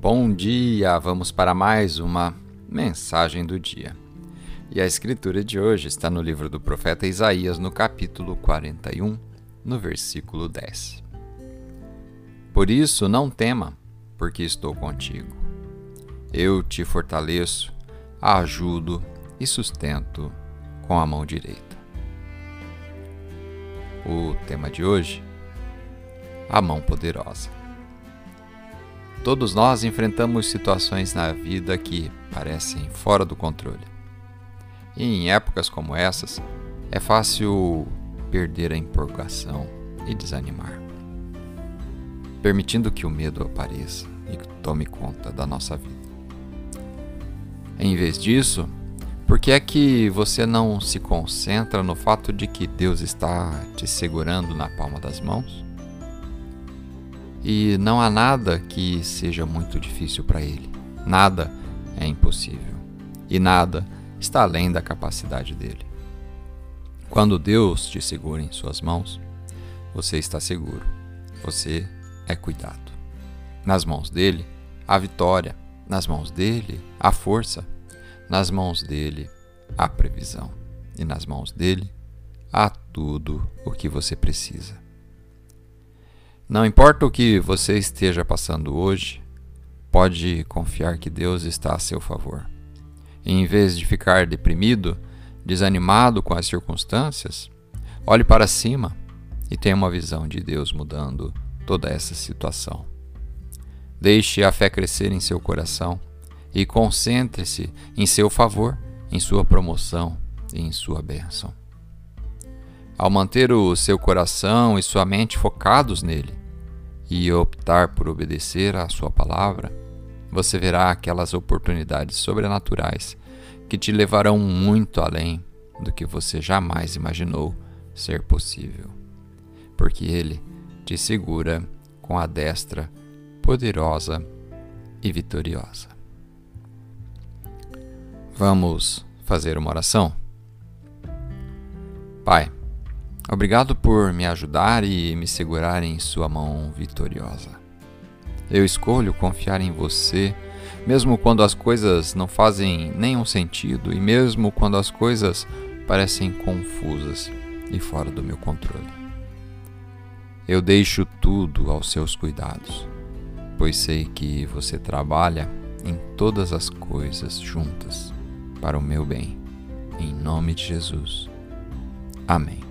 Bom dia! Vamos para mais uma mensagem do dia. E a escritura de hoje está no livro do profeta Isaías, no capítulo 41, no versículo 10. Por isso, não tema, porque estou contigo. Eu te fortaleço, ajudo e sustento com a mão direita. O tema de hoje: a mão poderosa. Todos nós enfrentamos situações na vida que parecem fora do controle. E em épocas como essas, é fácil perder a empolgação e desanimar, permitindo que o medo apareça e tome conta da nossa vida. Em vez disso, por que é que você não se concentra no fato de que Deus está te segurando na palma das mãos? E não há nada que seja muito difícil para Ele. Nada é impossível. E nada está além da capacidade dele. Quando Deus te segura em Suas mãos, você está seguro. Você é cuidado. Nas mãos dele, a vitória. Nas mãos dele, a força nas mãos dele há previsão, e nas mãos dele há tudo o que você precisa. Não importa o que você esteja passando hoje, pode confiar que Deus está a seu favor. E em vez de ficar deprimido, desanimado com as circunstâncias, olhe para cima e tenha uma visão de Deus mudando toda essa situação. Deixe a fé crescer em seu coração e concentre-se em seu favor, em sua promoção e em sua bênção. Ao manter o seu coração e sua mente focados nele e optar por obedecer à sua palavra, você verá aquelas oportunidades sobrenaturais que te levarão muito além do que você jamais imaginou ser possível, porque ele te segura com a destra poderosa e vitoriosa. Vamos fazer uma oração? Pai, obrigado por me ajudar e me segurar em Sua mão vitoriosa. Eu escolho confiar em você, mesmo quando as coisas não fazem nenhum sentido e mesmo quando as coisas parecem confusas e fora do meu controle. Eu deixo tudo aos seus cuidados, pois sei que você trabalha em todas as coisas juntas para o meu bem. Em nome de Jesus. Amém.